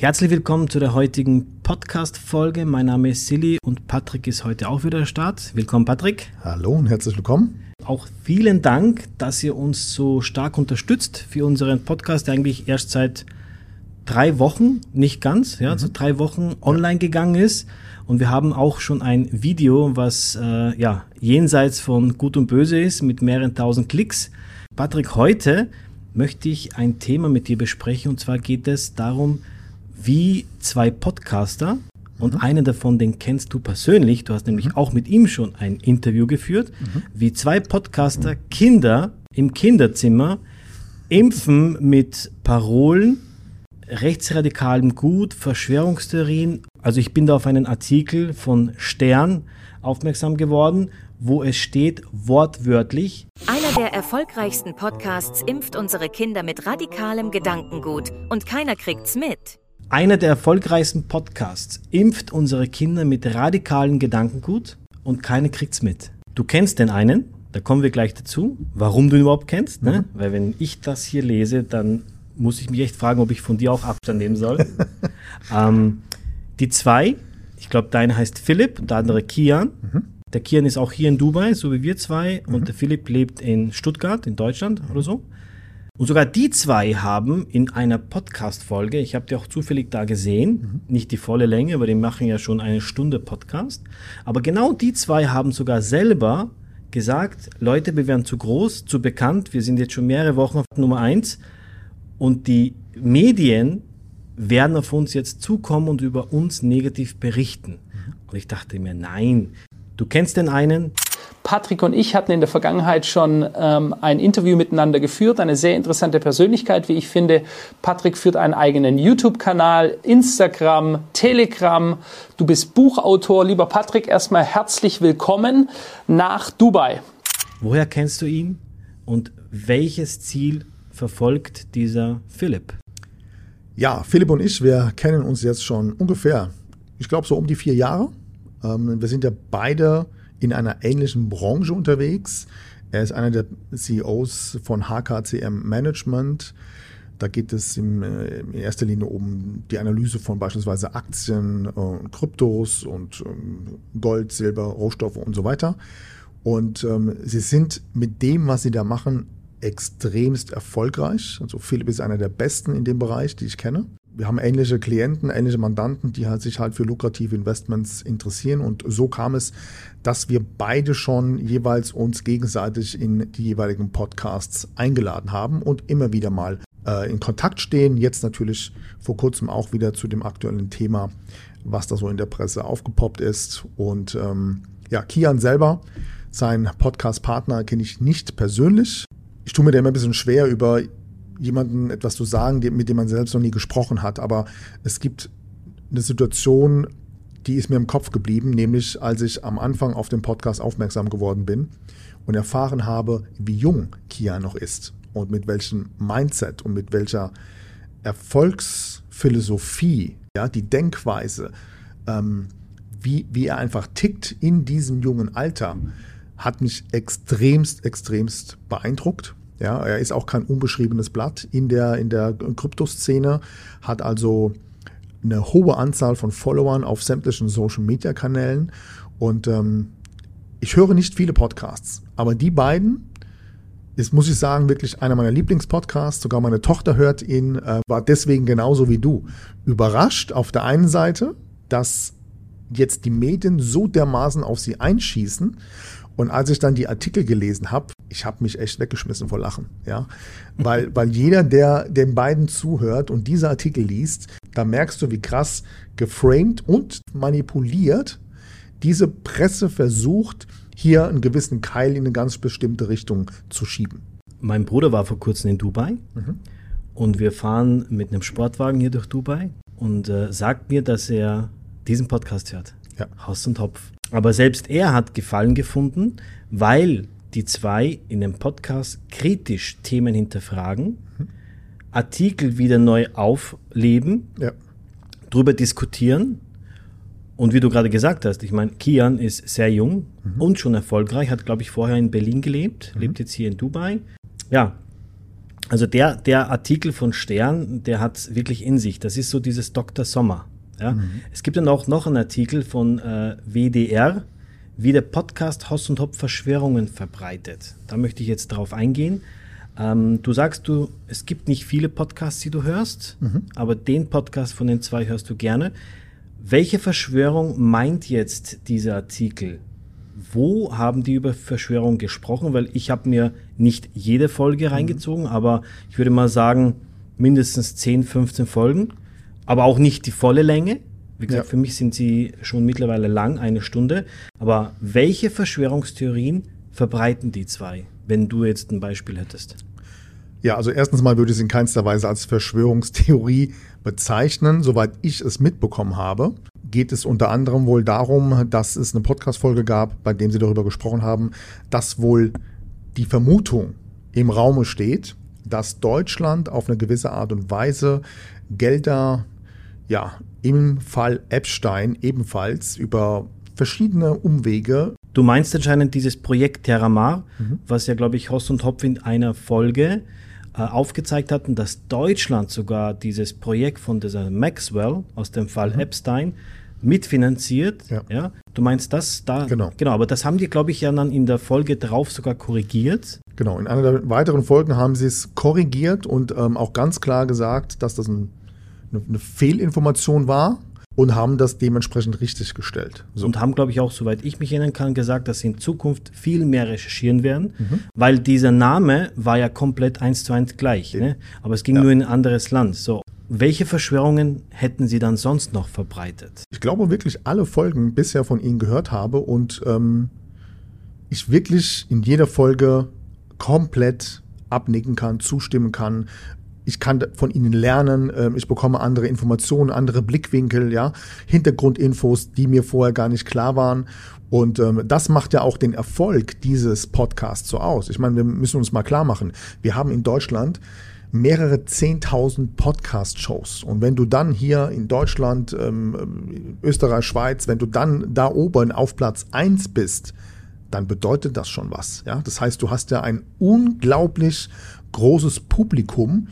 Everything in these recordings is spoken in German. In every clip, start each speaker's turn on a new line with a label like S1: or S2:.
S1: Herzlich willkommen zu der heutigen Podcast-Folge. Mein Name ist Silly und Patrick ist heute auch wieder Start. Willkommen, Patrick.
S2: Hallo und herzlich willkommen.
S1: Auch vielen Dank, dass ihr uns so stark unterstützt für unseren Podcast, der eigentlich erst seit drei Wochen, nicht ganz, ja, mhm. so drei Wochen online ja. gegangen ist. Und wir haben auch schon ein Video, was äh, ja jenseits von Gut und Böse ist, mit mehreren tausend Klicks. Patrick, heute möchte ich ein Thema mit dir besprechen. Und zwar geht es darum, wie zwei Podcaster, und mhm. einen davon, den kennst du persönlich, du hast nämlich mhm. auch mit ihm schon ein Interview geführt, mhm. wie zwei Podcaster Kinder im Kinderzimmer impfen mit Parolen, rechtsradikalem Gut, Verschwörungstheorien. Also ich bin da auf einen Artikel von Stern aufmerksam geworden, wo es steht wortwörtlich.
S3: Einer der erfolgreichsten Podcasts impft unsere Kinder mit radikalem Gedankengut und keiner kriegt's mit.
S1: Einer der erfolgreichsten Podcasts impft unsere Kinder mit radikalen Gedankengut und keiner kriegt's mit. Du kennst den einen, da kommen wir gleich dazu, warum du ihn überhaupt kennst, ne? Mhm. weil wenn ich das hier lese, dann muss ich mich echt fragen, ob ich von dir auch Abstand nehmen soll. ähm, die zwei, ich glaube, deiner heißt Philipp, der andere Kian. Mhm. Der Kian ist auch hier in Dubai, so wie wir zwei, mhm. und der Philipp lebt in Stuttgart, in Deutschland oder so. Und sogar die zwei haben in einer Podcast-Folge, ich habe die auch zufällig da gesehen, mhm. nicht die volle Länge, aber die machen ja schon eine Stunde Podcast, aber genau die zwei haben sogar selber gesagt, Leute, wir werden zu groß, zu bekannt, wir sind jetzt schon mehrere Wochen auf Nummer eins und die Medien werden auf uns jetzt zukommen und über uns negativ berichten. Mhm. Und ich dachte mir, nein, du kennst den einen,
S4: Patrick und ich hatten in der Vergangenheit schon ähm, ein Interview miteinander geführt, eine sehr interessante Persönlichkeit, wie ich finde. Patrick führt einen eigenen YouTube-Kanal, Instagram, Telegram. Du bist Buchautor. Lieber Patrick, erstmal herzlich willkommen nach Dubai.
S1: Woher kennst du ihn und welches Ziel verfolgt dieser Philipp?
S2: Ja, Philipp und ich, wir kennen uns jetzt schon ungefähr, ich glaube so um die vier Jahre. Ähm, wir sind ja beide in einer ähnlichen Branche unterwegs. Er ist einer der CEOs von HKCM Management. Da geht es in, äh, in erster Linie um die Analyse von beispielsweise Aktien, äh, Kryptos und ähm, Gold, Silber, Rohstoffe und so weiter. Und ähm, sie sind mit dem, was sie da machen, extremst erfolgreich. Also Philipp ist einer der besten in dem Bereich, die ich kenne wir haben ähnliche Klienten, ähnliche Mandanten, die halt sich halt für lukrative Investments interessieren. Und so kam es, dass wir beide schon jeweils uns gegenseitig in die jeweiligen Podcasts eingeladen haben und immer wieder mal äh, in Kontakt stehen. Jetzt natürlich vor kurzem auch wieder zu dem aktuellen Thema, was da so in der Presse aufgepoppt ist. Und ähm, ja, Kian selber, sein Podcast-Partner, kenne ich nicht persönlich. Ich tue mir da immer ein bisschen schwer, über jemanden etwas zu sagen, mit dem man selbst noch nie gesprochen hat. Aber es gibt eine Situation, die ist mir im Kopf geblieben, nämlich als ich am Anfang auf den Podcast aufmerksam geworden bin und erfahren habe, wie jung Kia noch ist und mit welchem Mindset und mit welcher Erfolgsphilosophie, ja, die Denkweise, ähm, wie, wie er einfach tickt in diesem jungen Alter, hat mich extremst, extremst beeindruckt ja, er ist auch kein unbeschriebenes Blatt in der, in der Kryptoszene, hat also eine hohe Anzahl von Followern auf sämtlichen Social Media Kanälen und ähm, ich höre nicht viele Podcasts, aber die beiden ist, muss ich sagen, wirklich einer meiner Lieblingspodcasts. Sogar meine Tochter hört ihn, äh, war deswegen genauso wie du. Überrascht auf der einen Seite, dass jetzt die Medien so dermaßen auf sie einschießen und als ich dann die Artikel gelesen habe, ich habe mich echt weggeschmissen vor Lachen, ja, weil, weil jeder, der den beiden zuhört und diese Artikel liest, da merkst du, wie krass geframed und manipuliert diese Presse versucht, hier einen gewissen Keil in eine ganz bestimmte Richtung zu schieben.
S1: Mein Bruder war vor kurzem in Dubai mhm. und wir fahren mit einem Sportwagen hier durch Dubai und äh, sagt mir, dass er diesen Podcast hört. Ja. Haus und Topf. Aber selbst er hat Gefallen gefunden, weil die zwei in dem Podcast kritisch Themen hinterfragen, mhm. Artikel wieder neu aufleben, ja. drüber diskutieren. Und wie du gerade gesagt hast, ich meine, Kian ist sehr jung mhm. und schon erfolgreich, hat, glaube ich, vorher in Berlin gelebt, mhm. lebt jetzt hier in Dubai. Ja, Also der, der Artikel von Stern, der hat wirklich in sich. Das ist so dieses Dr. Sommer. Ja? Mhm. Es gibt dann auch noch einen Artikel von äh, WDR, wie der Podcast Hoss und Hopf Verschwörungen verbreitet. Da möchte ich jetzt drauf eingehen. Ähm, du sagst, du, es gibt nicht viele Podcasts, die du hörst, mhm. aber den Podcast von den zwei hörst du gerne. Welche Verschwörung meint jetzt dieser Artikel? Wo haben die über Verschwörung gesprochen? Weil ich habe mir nicht jede Folge mhm. reingezogen, aber ich würde mal sagen, mindestens 10, 15 Folgen, aber auch nicht die volle Länge. Wie gesagt, ja. für mich sind sie schon mittlerweile lang, eine Stunde. Aber welche Verschwörungstheorien verbreiten die zwei, wenn du jetzt ein Beispiel hättest?
S2: Ja, also erstens mal würde ich es in keinster Weise als Verschwörungstheorie bezeichnen. Soweit ich es mitbekommen habe, geht es unter anderem wohl darum, dass es eine Podcast-Folge gab, bei dem sie darüber gesprochen haben, dass wohl die Vermutung im Raume steht, dass Deutschland auf eine gewisse Art und Weise Gelder, ja, im Fall Epstein ebenfalls über verschiedene Umwege.
S1: Du meinst anscheinend dieses Projekt Terramar, mhm. was ja, glaube ich, Hoss und Hopf in einer Folge äh, aufgezeigt hatten, dass Deutschland sogar dieses Projekt von dieser Maxwell aus dem Fall mhm. Epstein mitfinanziert. Ja. ja. Du meinst das da?
S2: Genau.
S1: Genau, aber das haben die, glaube ich, ja dann in der Folge drauf sogar korrigiert.
S2: Genau, in einer der weiteren Folgen haben sie es korrigiert und ähm, auch ganz klar gesagt, dass das ein, eine, Fehlinformation war und haben das dementsprechend richtig gestellt.
S1: So. Und haben, glaube ich, auch, soweit ich mich erinnern kann, gesagt, dass sie in Zukunft viel mehr recherchieren werden, mhm. weil dieser Name war ja komplett eins zu eins gleich. Ne? Aber es ging ja. nur in ein anderes Land. So. Welche Verschwörungen hätten Sie dann sonst noch verbreitet?
S2: Ich glaube wirklich alle Folgen bisher von Ihnen gehört habe und ähm, ich wirklich in jeder Folge komplett abnicken kann, zustimmen kann, ich kann von ihnen lernen, ähm, ich bekomme andere Informationen, andere Blickwinkel, ja, Hintergrundinfos, die mir vorher gar nicht klar waren. Und ähm, das macht ja auch den Erfolg dieses Podcasts so aus. Ich meine, wir müssen uns mal klar machen, wir haben in Deutschland mehrere 10.000 Podcast-Shows. Und wenn du dann hier in Deutschland, ähm, Österreich, Schweiz, wenn du dann da oben auf Platz 1 bist, dann bedeutet das schon was. Ja? Das heißt, du hast ja ein unglaublich großes Publikum,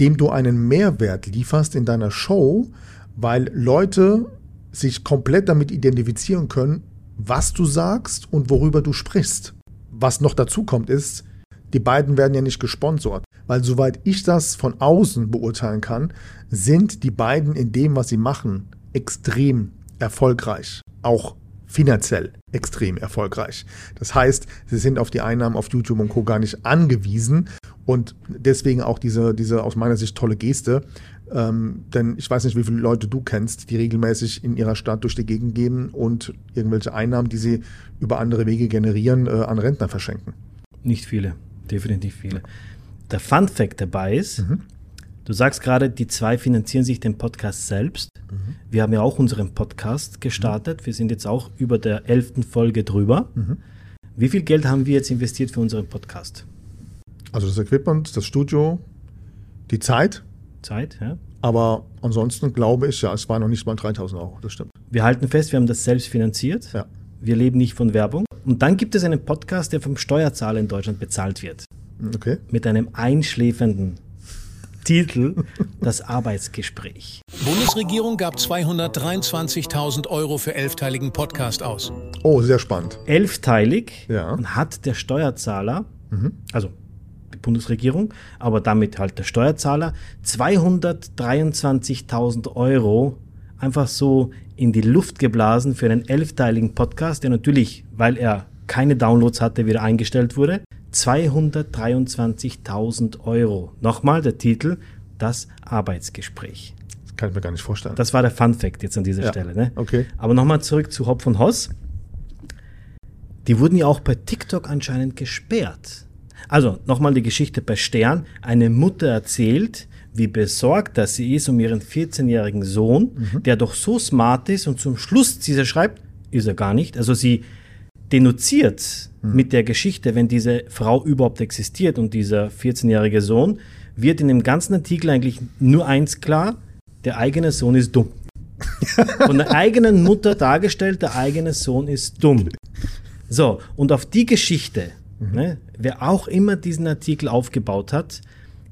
S2: dem du einen Mehrwert lieferst in deiner Show, weil Leute sich komplett damit identifizieren können, was du sagst und worüber du sprichst. Was noch dazu kommt, ist, die beiden werden ja nicht gesponsert, weil soweit ich das von außen beurteilen kann, sind die beiden in dem, was sie machen, extrem erfolgreich. Auch finanziell extrem erfolgreich. Das heißt, sie sind auf die Einnahmen auf YouTube und Co. gar nicht angewiesen und deswegen auch diese, diese aus meiner Sicht tolle Geste. Ähm, denn ich weiß nicht, wie viele Leute du kennst, die regelmäßig in ihrer Stadt durch die Gegend gehen und irgendwelche Einnahmen, die sie über andere Wege generieren, äh, an Rentner verschenken.
S1: Nicht viele, definitiv viele. Der Fun Fact dabei ist, mhm. Du sagst gerade, die zwei finanzieren sich den Podcast selbst. Mhm. Wir haben ja auch unseren Podcast gestartet. Mhm. Wir sind jetzt auch über der elften Folge drüber. Mhm. Wie viel Geld haben wir jetzt investiert für unseren Podcast?
S2: Also das Equipment, das Studio, die Zeit.
S1: Zeit, ja.
S2: Aber ansonsten glaube ich, ja, es war noch nicht mal 3000 Euro, das stimmt.
S1: Wir halten fest, wir haben das selbst finanziert.
S2: Ja.
S1: Wir leben nicht von Werbung. Und dann gibt es einen Podcast, der vom Steuerzahler in Deutschland bezahlt wird.
S2: Okay.
S1: Mit einem einschläfernden Titel Das Arbeitsgespräch.
S5: Bundesregierung gab 223.000 Euro für elfteiligen Podcast aus.
S2: Oh, sehr spannend.
S1: Elfteilig
S2: ja.
S1: und hat der Steuerzahler, mhm. also Bundesregierung, aber damit halt der Steuerzahler, 223.000 Euro einfach so in die Luft geblasen für einen elfteiligen Podcast, der natürlich, weil er keine Downloads hatte, wieder eingestellt wurde. 223.000 Euro. Nochmal der Titel, das Arbeitsgespräch.
S2: Das kann ich mir gar nicht vorstellen.
S1: Das war der Fun Fact jetzt an dieser
S2: ja,
S1: Stelle. Ne?
S2: Okay.
S1: Aber nochmal zurück zu Hopf und Hoss. Die wurden ja auch bei TikTok anscheinend gesperrt. Also nochmal die Geschichte bei Stern. Eine Mutter erzählt, wie besorgt dass sie ist um ihren 14-jährigen Sohn, mhm. der doch so smart ist und zum Schluss, sie schreibt, ist er gar nicht. Also sie denunziert mhm. mit der Geschichte, wenn diese Frau überhaupt existiert und dieser 14-jährige Sohn, wird in dem ganzen Artikel eigentlich nur eins klar, der eigene Sohn ist dumm. Von der eigenen Mutter dargestellt, der eigene Sohn ist dumm. So, und auf die Geschichte Mhm. Ne? Wer auch immer diesen Artikel aufgebaut hat,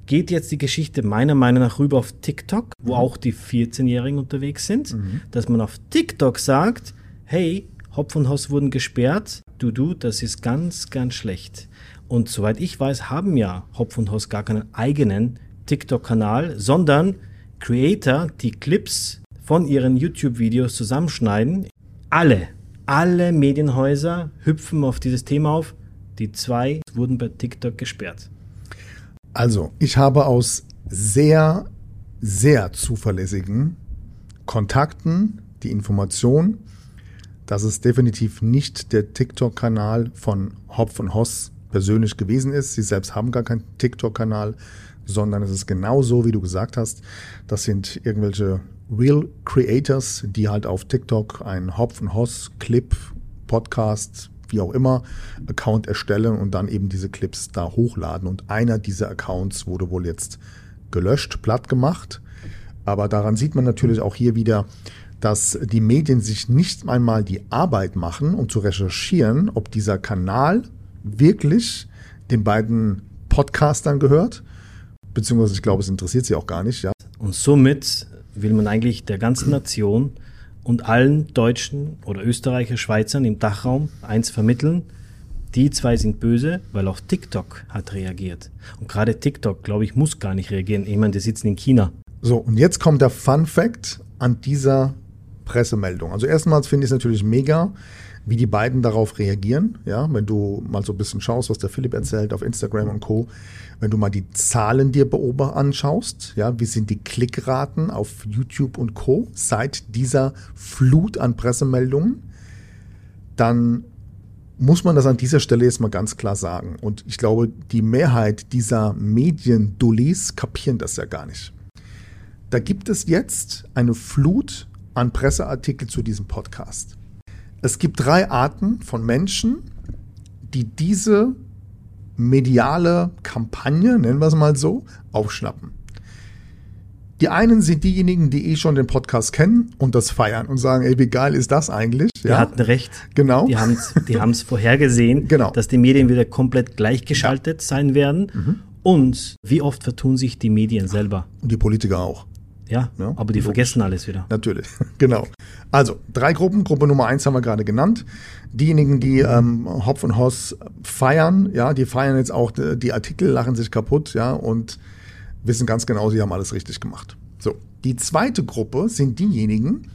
S1: geht jetzt die Geschichte meiner Meinung nach rüber auf TikTok, wo auch die 14-Jährigen unterwegs sind, dass man auf TikTok sagt, hey, Hopf und Hoss wurden gesperrt, du, du, das ist ganz, ganz schlecht. Und soweit ich weiß, haben ja Hopf und Hoss gar keinen eigenen TikTok-Kanal, sondern Creator, die Clips von ihren YouTube-Videos zusammenschneiden. Alle, alle Medienhäuser hüpfen auf dieses Thema auf. Die zwei wurden bei TikTok gesperrt.
S2: Also, ich habe aus sehr, sehr zuverlässigen Kontakten die Information, dass es definitiv nicht der TikTok-Kanal von Hopf und Hoss persönlich gewesen ist. Sie selbst haben gar keinen TikTok-Kanal, sondern es ist genau so, wie du gesagt hast. Das sind irgendwelche Real Creators, die halt auf TikTok einen Hopf und Hoss Clip, Podcast, wie auch immer, Account erstellen und dann eben diese Clips da hochladen. Und einer dieser Accounts wurde wohl jetzt gelöscht, platt gemacht. Aber daran sieht man natürlich auch hier wieder, dass die Medien sich nicht einmal die Arbeit machen, um zu recherchieren, ob dieser Kanal wirklich den beiden Podcastern gehört. Beziehungsweise ich glaube, es interessiert sie auch gar nicht, ja.
S1: Und somit will man eigentlich der ganzen Nation und allen Deutschen oder Österreicher, Schweizern im Dachraum eins vermitteln. Die zwei sind böse, weil auch TikTok hat reagiert. Und gerade TikTok, glaube ich, muss gar nicht reagieren. Ich meine, die sitzen in China.
S2: So, und jetzt kommt der Fun Fact an dieser Pressemeldung. Also erstmals finde ich es natürlich mega, wie die beiden darauf reagieren. Ja, wenn du mal so ein bisschen schaust, was der Philipp erzählt auf Instagram und Co. Wenn du mal die Zahlen dir beobacht anschaust, ja, wie sind die Klickraten auf YouTube und Co. seit dieser Flut an Pressemeldungen, dann muss man das an dieser Stelle jetzt mal ganz klar sagen. Und ich glaube, die Mehrheit dieser Mediendullis kapieren das ja gar nicht. Da gibt es jetzt eine Flut an Presseartikel zu diesem Podcast. Es gibt drei Arten von Menschen, die diese mediale Kampagne, nennen wir es mal so, aufschnappen. Die einen sind diejenigen, die eh schon den Podcast kennen und das feiern und sagen, ey, wie geil ist das eigentlich?
S1: Die hatten recht.
S2: Genau.
S1: Die haben es die haben's vorhergesehen,
S2: Genau.
S1: dass die Medien wieder komplett gleichgeschaltet sein werden. Und wie oft vertun sich die Medien selber?
S2: Und die Politiker auch.
S1: Ja,
S2: Ja,
S1: aber die vergessen alles wieder.
S2: Natürlich, genau. Also, drei Gruppen. Gruppe Nummer eins haben wir gerade genannt. Diejenigen, die ähm, Hopf und Hoss feiern, ja, die feiern jetzt auch die, die Artikel, lachen sich kaputt, ja, und wissen ganz genau, sie haben alles richtig gemacht. So, die zweite Gruppe sind diejenigen,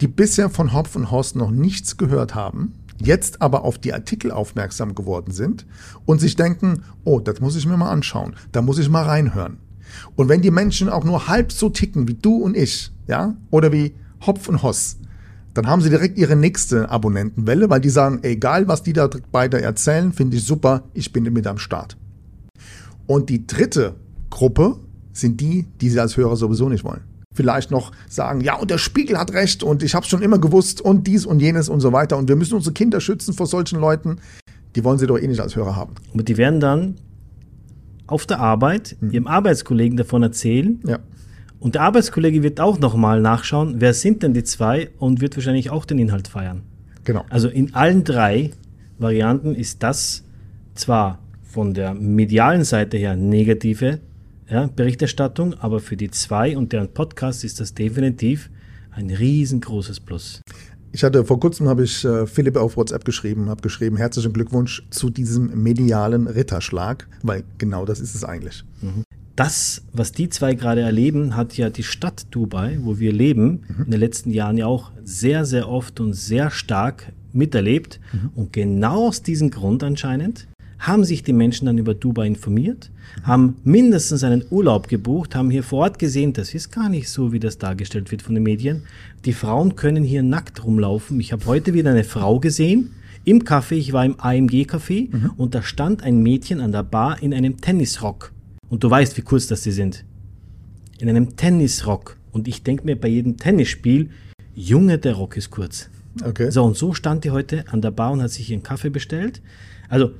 S2: die bisher von Hopf und Hoss noch nichts gehört haben, jetzt aber auf die Artikel aufmerksam geworden sind und sich denken, oh, das muss ich mir mal anschauen, da muss ich mal reinhören. Und wenn die Menschen auch nur halb so ticken wie du und ich, ja, oder wie Hopf und Hoss, dann haben sie direkt ihre nächste Abonnentenwelle, weil die sagen, egal was die da beide erzählen, finde ich super, ich bin mit am Start. Und die dritte Gruppe sind die, die sie als Hörer sowieso nicht wollen. Vielleicht noch sagen, ja, und der Spiegel hat recht und ich habe schon immer gewusst und dies und jenes und so weiter und wir müssen unsere Kinder schützen vor solchen Leuten. Die wollen sie doch eh nicht als Hörer haben.
S1: Und die werden dann auf der Arbeit ihrem Arbeitskollegen davon erzählen.
S2: Ja.
S1: Und der Arbeitskollege wird auch nochmal nachschauen, wer sind denn die zwei und wird wahrscheinlich auch den Inhalt feiern.
S2: Genau.
S1: Also in allen drei Varianten ist das zwar von der medialen Seite her negative ja, Berichterstattung, aber für die zwei und deren Podcast ist das definitiv ein riesengroßes Plus.
S2: Ich hatte vor kurzem habe ich äh, Philipp auf WhatsApp geschrieben, habe geschrieben, herzlichen Glückwunsch zu diesem medialen Ritterschlag, weil genau das ist es eigentlich.
S1: Das, was die zwei gerade erleben, hat ja die Stadt Dubai, wo wir leben, in den letzten Jahren ja auch sehr, sehr oft und sehr stark miterlebt. Und genau aus diesem Grund anscheinend haben sich die Menschen dann über Dubai informiert, haben mindestens einen Urlaub gebucht, haben hier vor Ort gesehen, das ist gar nicht so, wie das dargestellt wird von den Medien. Die Frauen können hier nackt rumlaufen. Ich habe heute wieder eine Frau gesehen im Café, ich war im AMG-Café und da stand ein Mädchen an der Bar in einem Tennisrock. Und du weißt, wie kurz das sie sind. In einem Tennisrock. Und ich denke mir bei jedem Tennisspiel, Junge, der Rock ist kurz.
S2: Okay.
S1: So, und so stand die heute an der Bar und hat sich ihren Kaffee bestellt. Also,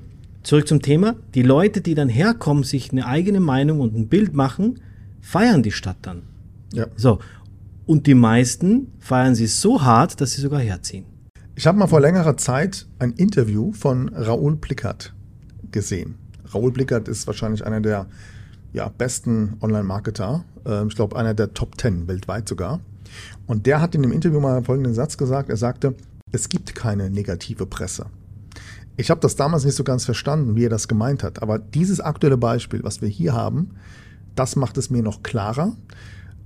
S1: zurück zum Thema. Die Leute, die dann herkommen, sich eine eigene Meinung und ein Bild machen, feiern die Stadt dann.
S2: Ja.
S1: So. Und die meisten feiern sie so hart, dass sie sogar herziehen.
S2: Ich habe mal vor längerer Zeit ein Interview von Raoul Plickert gesehen. Raoul Plickert ist wahrscheinlich einer der ja, besten Online-Marketer. Äh, ich glaube, einer der Top 10 weltweit sogar. Und der hat in dem Interview mal folgenden Satz gesagt. Er sagte, es gibt keine negative Presse. Ich habe das damals nicht so ganz verstanden, wie er das gemeint hat. Aber dieses aktuelle Beispiel, was wir hier haben, das macht es mir noch klarer,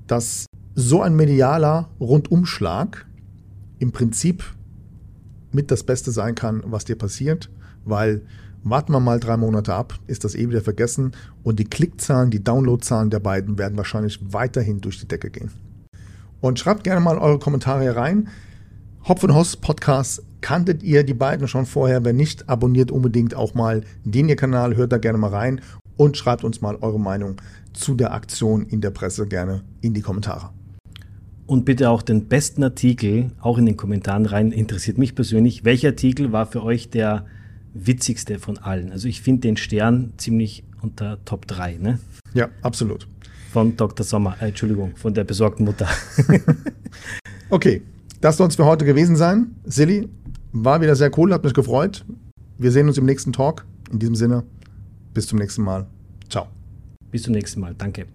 S2: dass so ein medialer Rundumschlag im Prinzip mit das Beste sein kann, was dir passiert, weil warten wir mal drei Monate ab, ist das eh wieder vergessen und die Klickzahlen, die Downloadzahlen der beiden werden wahrscheinlich weiterhin durch die Decke gehen. Und schreibt gerne mal eure Kommentare rein. Hopf und Hoss Podcast, kanntet ihr die beiden schon vorher? Wenn nicht, abonniert unbedingt auch mal den ihr Kanal, hört da gerne mal rein und schreibt uns mal eure Meinung zu der Aktion in der Presse gerne in die Kommentare.
S1: Und bitte auch den besten Artikel auch in den Kommentaren rein. Interessiert mich persönlich. Welcher Artikel war für euch der witzigste von allen? Also ich finde den Stern ziemlich unter Top 3, ne?
S2: Ja, absolut.
S1: Von Dr. Sommer, äh, Entschuldigung, von der besorgten Mutter.
S2: okay, das soll es für heute gewesen sein. Silly, war wieder sehr cool, hat mich gefreut. Wir sehen uns im nächsten Talk. In diesem Sinne, bis zum nächsten Mal. Ciao.
S1: Bis zum nächsten Mal. Danke.